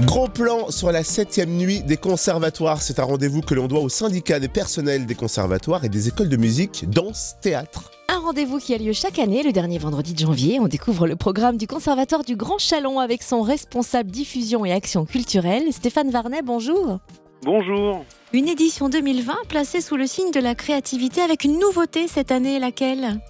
Gros plan sur la septième nuit des conservatoires. C'est un rendez-vous que l'on doit au syndicat des personnels des conservatoires et des écoles de musique, danse, théâtre. Un rendez-vous qui a lieu chaque année, le dernier vendredi de janvier. On découvre le programme du Conservatoire du Grand Chalon avec son responsable diffusion et action culturelle, Stéphane Varnet. Bonjour. Bonjour. Une édition 2020 placée sous le signe de la créativité avec une nouveauté cette année, laquelle?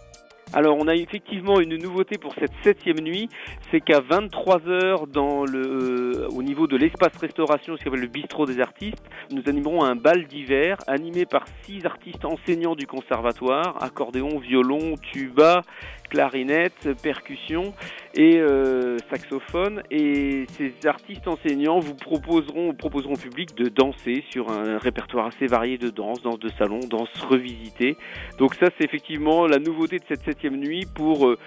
Alors on a effectivement une nouveauté pour cette septième nuit, c'est qu'à 23h dans le, au niveau de l'espace restauration, ce qu'on appelle le bistrot des artistes, nous animerons un bal d'hiver animé par six artistes enseignants du conservatoire, accordéon, violon, tuba, clarinette, percussion et euh, saxophone. Et ces artistes enseignants vous proposeront, proposeront au public de danser sur un répertoire assez varié de danse, danse de salon, danse revisitée. Donc ça c'est effectivement la nouveauté de cette septième nuit pour euh,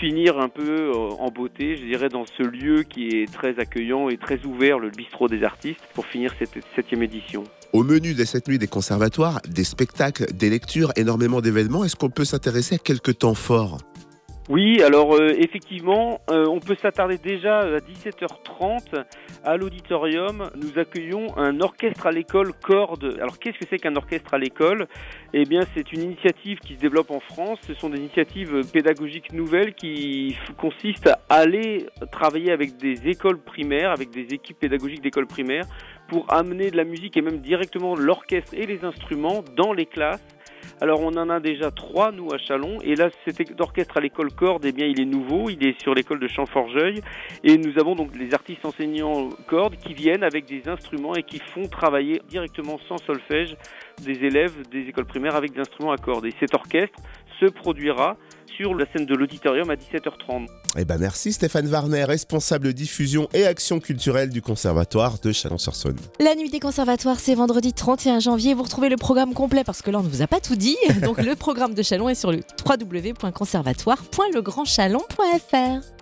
finir un peu euh, en beauté, je dirais, dans ce lieu qui est très accueillant et très ouvert, le bistrot des artistes, pour finir cette septième édition. Au menu de cette nuit des conservatoires, des spectacles, des lectures, énormément d'événements. Est-ce qu'on peut s'intéresser à quelques temps forts? Oui, alors euh, effectivement, euh, on peut s'attarder déjà à 17h30 à l'auditorium. Nous accueillons un orchestre à l'école corde. Alors qu'est-ce que c'est qu'un orchestre à l'école? Eh bien, c'est une initiative qui se développe en France. Ce sont des initiatives pédagogiques nouvelles qui consistent à aller travailler avec des écoles primaires, avec des équipes pédagogiques d'écoles primaires, pour amener de la musique et même directement l'orchestre et les instruments dans les classes alors on en a déjà trois nous à Chalon. Et là cet orchestre à l'école corde eh bien il est nouveau, il est sur l'école de Champforgeuil. Et nous avons donc les artistes enseignants cordes qui viennent avec des instruments et qui font travailler directement sans solfège des élèves des écoles primaires avec des instruments à cordes. Et cet orchestre se produira sur la scène de l'auditorium à 17h30. Eh ben merci Stéphane Warner, responsable diffusion et action culturelle du Conservatoire de Chalon-sur-Saône. La nuit des conservatoires, c'est vendredi 31 janvier. Vous retrouvez le programme complet parce que là, on ne vous a pas tout dit. Donc le programme de Chalon est sur le www.conservatoire.legrandchalon.fr.